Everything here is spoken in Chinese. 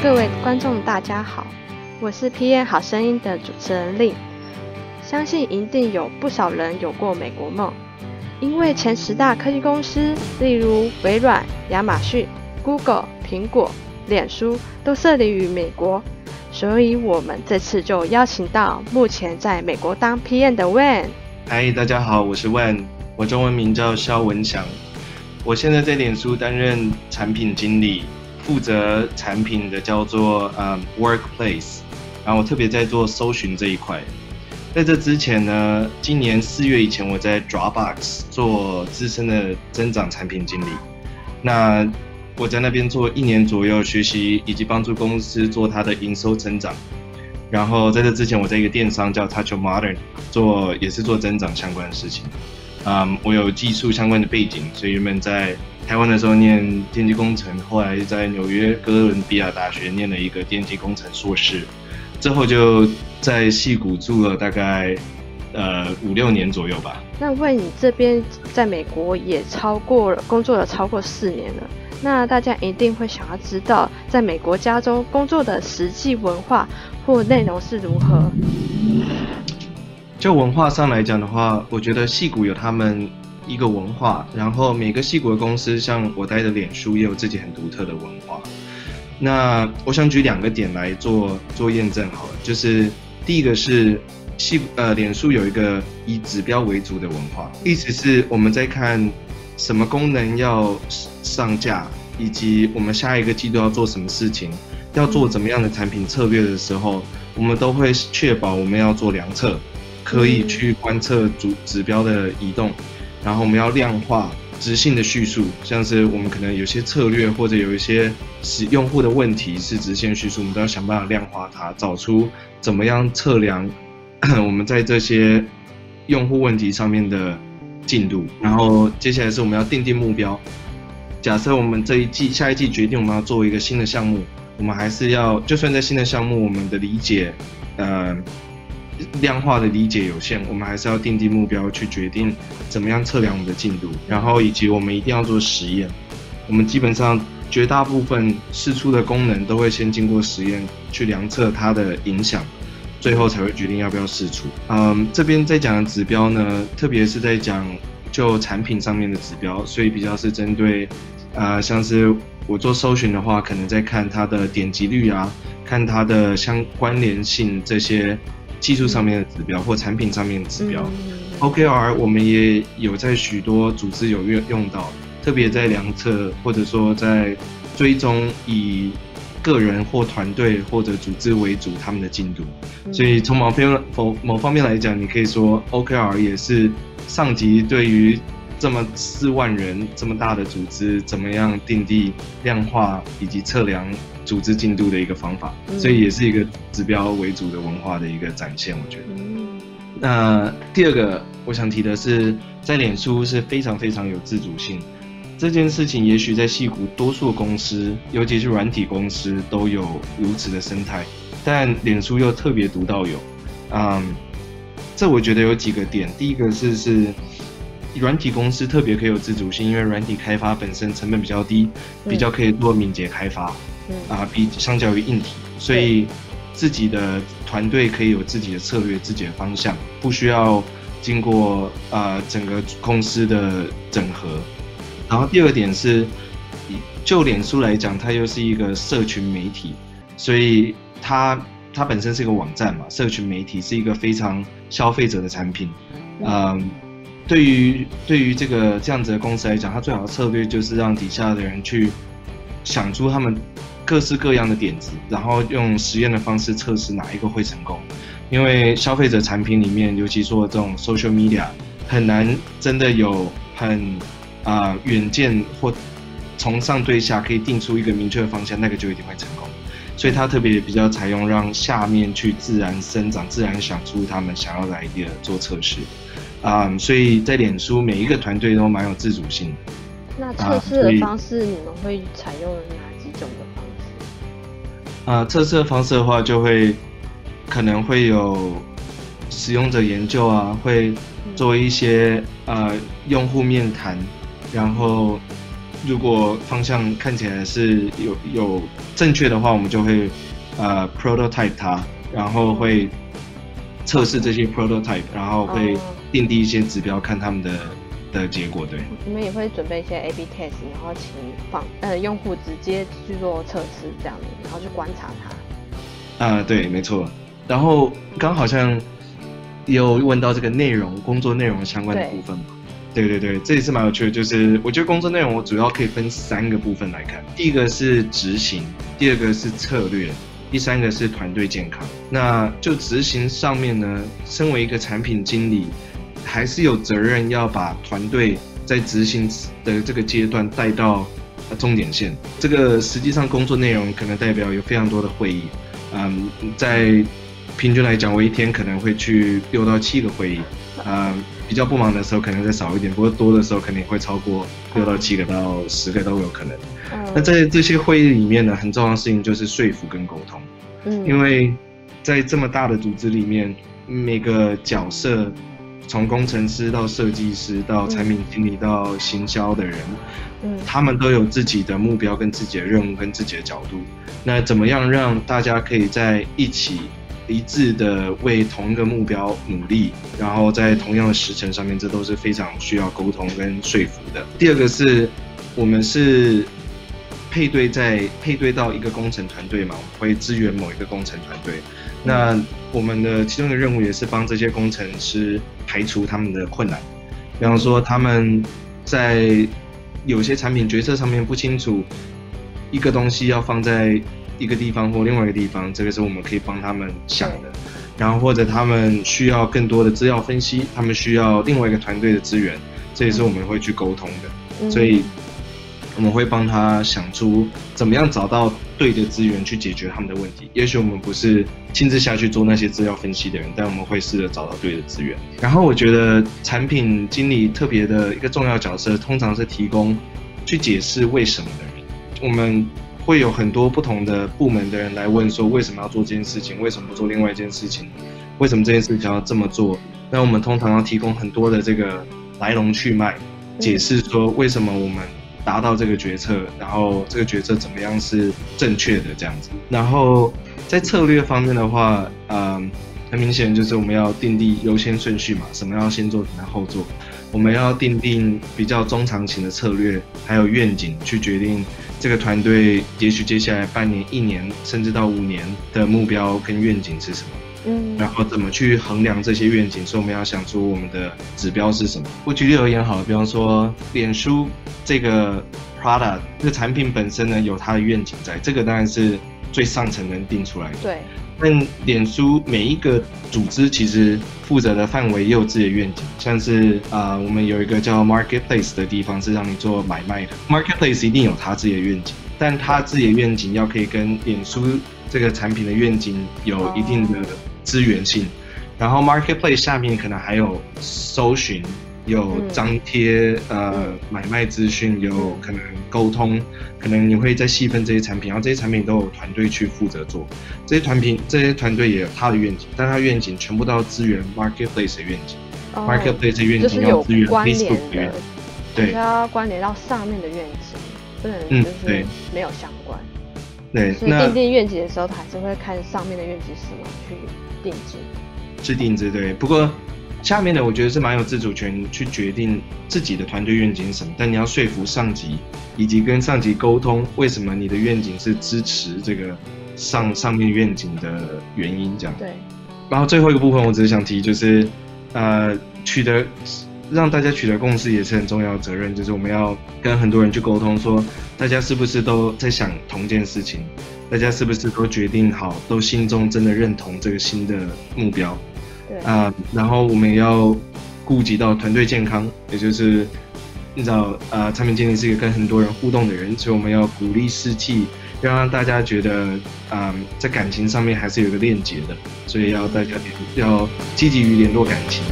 各位观众，大家好，我是 PM 好声音的主持人令。相信一定有不少人有过美国梦，因为前十大科技公司，例如微软、亚马逊、Google、苹果、脸书，都设立于美国。所以，我们这次就邀请到目前在美国当 PM 的 Wen。嗨，大家好，我是 Wen，我中文名叫肖文祥，我现在在脸书担任产品经理。负责产品的叫做嗯 Workplace，然后我特别在做搜寻这一块。在这之前呢，今年四月以前我在 Dropbox 做资深的增长产品经理。那我在那边做一年左右，学习以及帮助公司做它的营收增长。然后在这之前，我在一个电商叫 Touch Modern 做，也是做增长相关的事情。嗯，我有技术相关的背景，所以原本在台湾的时候念电机工程，后来在纽约哥伦比亚大学念了一个电机工程硕士，之后就在戏谷住了大概呃五六年左右吧。那问你这边在美国也超过了工作了超过四年了，那大家一定会想要知道，在美国加州工作的实际文化或内容是如何？就文化上来讲的话，我觉得戏谷有他们。一个文化，然后每个戏骨的公司，像我待的脸书也有自己很独特的文化。那我想举两个点来做做验证好了，就是第一个是戏呃脸书有一个以指标为主的文化，意思是我们在看什么功能要上架，以及我们下一个季度要做什么事情，要做怎么样的产品策略的时候，我们都会确保我们要做量测，可以去观测主指标的移动。然后我们要量化直性的叙述，像是我们可能有些策略或者有一些使用户的问题是直线叙述，我们都要想办法量化它，找出怎么样测量 我们在这些用户问题上面的进度。然后接下来是我们要定定目标。假设我们这一季、下一季决定我们要做一个新的项目，我们还是要，就算在新的项目，我们的理解，呃。量化的理解有限，我们还是要定定目标，去决定怎么样测量我们的进度，然后以及我们一定要做实验。我们基本上绝大部分试出的功能都会先经过实验去量测它的影响，最后才会决定要不要试出。嗯，这边在讲的指标呢，特别是在讲就产品上面的指标，所以比较是针对，呃，像是我做搜寻的话，可能在看它的点击率啊，看它的相关联性这些。技术上面的指标或产品上面的指标，OKR 我们也有在许多组织有用用到，特别在量测或者说在追踪以个人或团队或者组织为主他们的进度，所以从某方某某方面来讲，你可以说 OKR 也是上级对于这么四万人这么大的组织怎么样定地量化以及测量。组织进度的一个方法，所以也是一个指标为主的文化的一个展现。我觉得，那第二个我想提的是，在脸书是非常非常有自主性这件事情，也许在戏谷多数公司，尤其是软体公司都有如此的生态，但脸书又特别独到有。嗯，这我觉得有几个点，第一个是是软体公司特别可以有自主性，因为软体开发本身成本比较低，比较可以做敏捷开发。啊，比相较于硬体，所以自己的团队可以有自己的策略、自己的方向，不需要经过啊整个公司的整合。然后第二点是，就脸书来讲，它又是一个社群媒体，所以它它本身是一个网站嘛，社群媒体是一个非常消费者的产品。嗯，对于对于这个这样子的公司来讲，它最好的策略就是让底下的人去想出他们。各式各样的点子，然后用实验的方式测试哪一个会成功。因为消费者产品里面，尤其说这种 social media，很难真的有很啊远见或从上对下可以定出一个明确的方向，那个就一定会成功。所以他特别比较采用让下面去自然生长、自然想出他们想要来的做测试。啊，所以在脸书每一个团队都蛮有自主性的。那测试的方式你们会采用哪几种的方式？啊，测试的方式的话，就会可能会有使用者研究啊，会做一些呃用户面谈，然后如果方向看起来是有有正确的话，我们就会呃 prototype 它，然后会测试这些 prototype，然后会定定一些指标，看他们的的结果。对，你们也会准备一些 A/B test，然后请访呃用户直接去做测试，这样子，然后去观察它。啊，对，没错。然后刚好像有问到这个内容，工作内容相关的部分嘛？对对对，这也是蛮有趣的。就是我觉得工作内容我主要可以分三个部分来看，第一个是执行，第二个是策略，第三个是团队健康。那就执行上面呢，身为一个产品经理，还是有责任要把团队在执行的这个阶段带到终点线。这个实际上工作内容可能代表有非常多的会议，嗯，在平均来讲，我一天可能会去六到七个会议，嗯。比较不忙的时候可能再少一点，不过多的时候肯定会超过六到七个到十个都有可能。那在这些会议里面呢，很重要的事情就是说服跟沟通。嗯，因为在这么大的组织里面，每个角色，从工程师到设计师到产品经理到行销的人，嗯，他们都有自己的目标跟自己的任务跟自己的角度。那怎么样让大家可以在一起？一致的为同一个目标努力，然后在同样的时程上面，这都是非常需要沟通跟说服的。第二个是，我们是配对在配对到一个工程团队嘛，我们会支援某一个工程团队。那我们的其中的任务也是帮这些工程师排除他们的困难，比方说他们在有些产品决策上面不清楚，一个东西要放在。一个地方或另外一个地方，这个是我们可以帮他们想的。然后或者他们需要更多的资料分析，他们需要另外一个团队的资源，这也是我们会去沟通的。所以我们会帮他想出怎么样找到对的资源去解决他们的问题。也许我们不是亲自下去做那些资料分析的人，但我们会试着找到对的资源。然后我觉得产品经理特别的一个重要角色，通常是提供去解释为什么的人。我们。会有很多不同的部门的人来问说，为什么要做这件事情？为什么不做另外一件事情？为什么这件事情要这么做？那我们通常要提供很多的这个来龙去脉，解释说为什么我们达到这个决策，然后这个决策怎么样是正确的这样子。然后在策略方面的话，嗯，很明显就是我们要定立优先顺序嘛，什么要先做，什么后做。我们要定定比较中长期的策略，还有愿景，去决定这个团队也许接下来半年、一年，甚至到五年的目标跟愿景是什么。嗯，然后怎么去衡量这些愿景？所以我们要想出我们的指标是什么。我举例而言好了，比方说脸书这个 product 这个产品本身呢，有它的愿景在，这个当然是最上层能定出来的。对。但脸书每一个组织其实负责的范围也有自己的愿景，像是啊，我们有一个叫 Marketplace 的地方是让你做买卖的，Marketplace 一定有它自己的愿景，但它自己的愿景要可以跟脸书这个产品的愿景有一定的资源性，然后 Marketplace 下面可能还有搜寻。有张贴呃买卖资讯，有可能沟通，可能你会再细分这些产品，然后这些产品都有团队去负责做。这些团品这些团队也有他的愿景，但他愿景全部都要支援 marketplace 的愿景，marketplace 的愿景要支援 Facebook 的愿景，对，要关联到上面的愿景，不能就是没有相关。对，所以定定愿景的时候，他还是会看上面的愿景什么去定制。制定制对，不过。下面的我觉得是蛮有自主权去决定自己的团队愿景是什么，但你要说服上级，以及跟上级沟通为什么你的愿景是支持这个上上面愿景的原因，这样。对。然后最后一个部分，我只是想提，就是呃，取得让大家取得共识也是很重要的责任，就是我们要跟很多人去沟通，说大家是不是都在想同一件事情，大家是不是都决定好，都心中真的认同这个新的目标。啊，然后我们也要顾及到团队健康，也就是你知道，呃，产品经理是一个跟很多人互动的人，所以我们要鼓励士气，要让大家觉得，啊，在感情上面还是有个链接的，所以要大家要积极于联络感情。